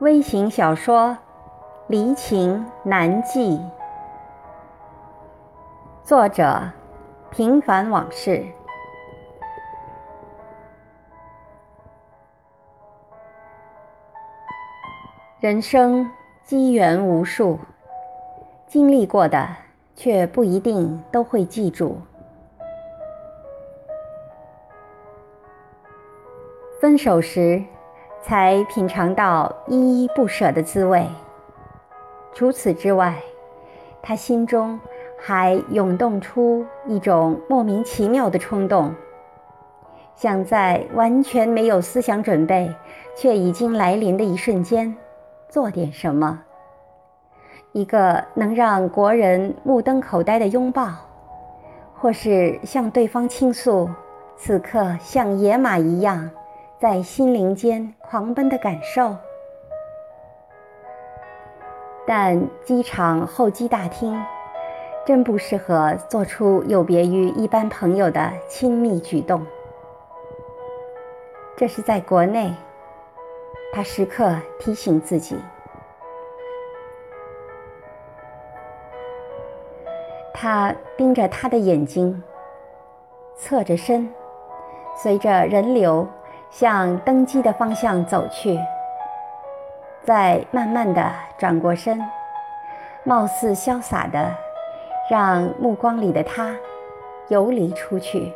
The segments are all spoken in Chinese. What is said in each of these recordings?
微型小说《离情难记》，作者：平凡往事。人生机缘无数，经历过的却不一定都会记住。分手时。才品尝到依依不舍的滋味。除此之外，他心中还涌动出一种莫名其妙的冲动，想在完全没有思想准备却已经来临的一瞬间做点什么。一个能让国人目瞪口呆的拥抱，或是向对方倾诉此刻像野马一样。在心灵间狂奔的感受，但机场候机大厅真不适合做出有别于一般朋友的亲密举动。这是在国内，他时刻提醒自己。他盯着他的眼睛，侧着身，随着人流。向登机的方向走去，再慢慢的转过身，貌似潇洒的让目光里的他游离出去。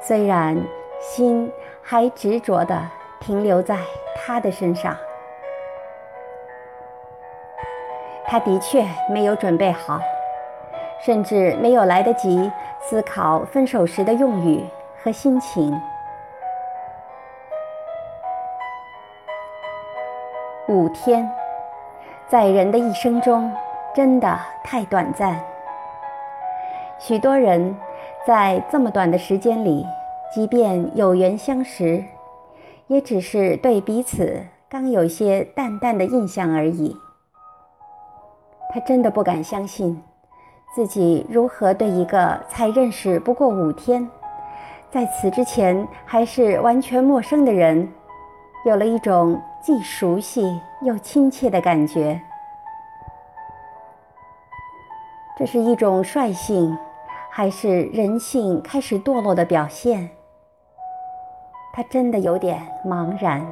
虽然心还执着的停留在他的身上，他的确没有准备好，甚至没有来得及思考分手时的用语和心情。五天，在人的一生中，真的太短暂。许多人在这么短的时间里，即便有缘相识，也只是对彼此刚有些淡淡的印象而已。他真的不敢相信，自己如何对一个才认识不过五天，在此之前还是完全陌生的人。有了一种既熟悉又亲切的感觉，这是一种率性，还是人性开始堕落的表现？他真的有点茫然，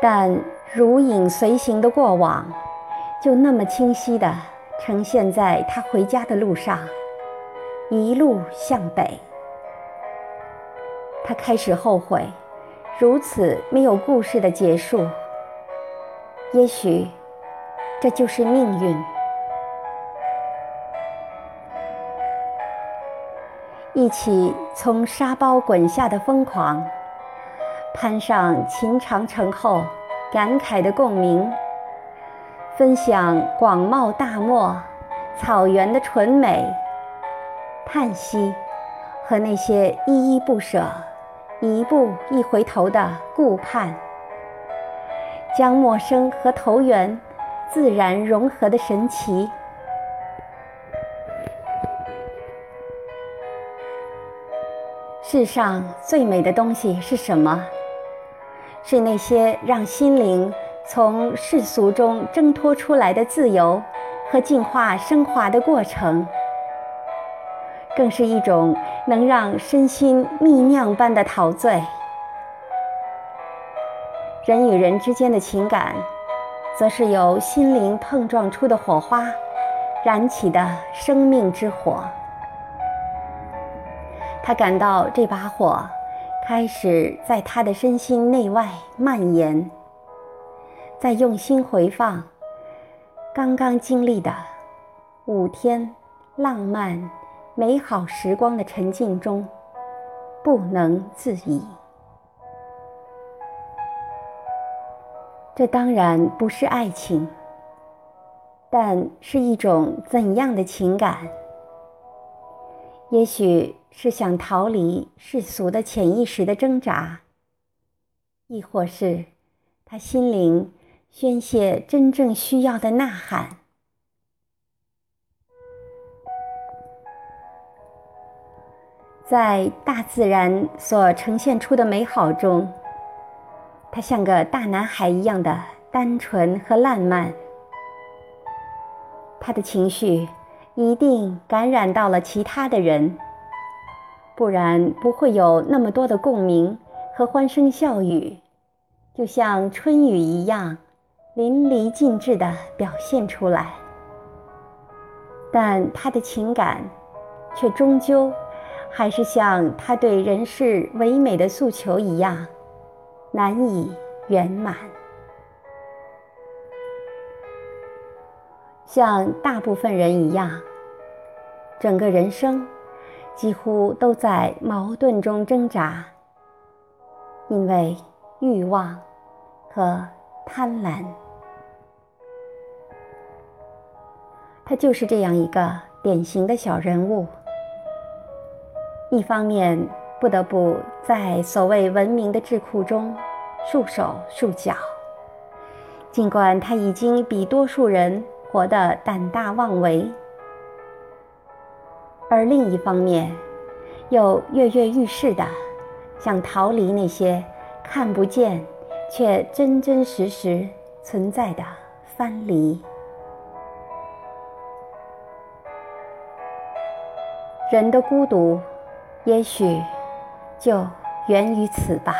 但如影随形的过往，就那么清晰地呈现在他回家的路上，一路向北。他开始后悔，如此没有故事的结束。也许，这就是命运。一起从沙包滚下的疯狂，攀上秦长城后感慨的共鸣，分享广袤大漠草原的纯美，叹息和那些依依不舍。一步一回头的顾盼，将陌生和投缘自然融合的神奇。世上最美的东西是什么？是那些让心灵从世俗中挣脱出来的自由和进化升华的过程。更是一种能让身心蜜酿般的陶醉。人与人之间的情感，则是由心灵碰撞出的火花，燃起的生命之火。他感到这把火开始在他的身心内外蔓延，在用心回放刚刚经历的五天浪漫。美好时光的沉浸中，不能自已。这当然不是爱情，但是一种怎样的情感？也许是想逃离世俗的潜意识的挣扎，亦或是他心灵宣泄真正需要的呐喊。在大自然所呈现出的美好中，他像个大男孩一样的单纯和烂漫。他的情绪一定感染到了其他的人，不然不会有那么多的共鸣和欢声笑语，就像春雨一样淋漓尽致地表现出来。但他的情感，却终究还是像他对人世唯美的诉求一样，难以圆满。像大部分人一样，整个人生几乎都在矛盾中挣扎，因为欲望和贪婪。他就是这样一个典型的小人物。一方面不得不在所谓文明的智库中束手束脚，尽管他已经比多数人。活得胆大妄为，而另一方面，又跃跃欲试的想逃离那些看不见却真真实实存在的藩篱。人的孤独，也许就源于此吧。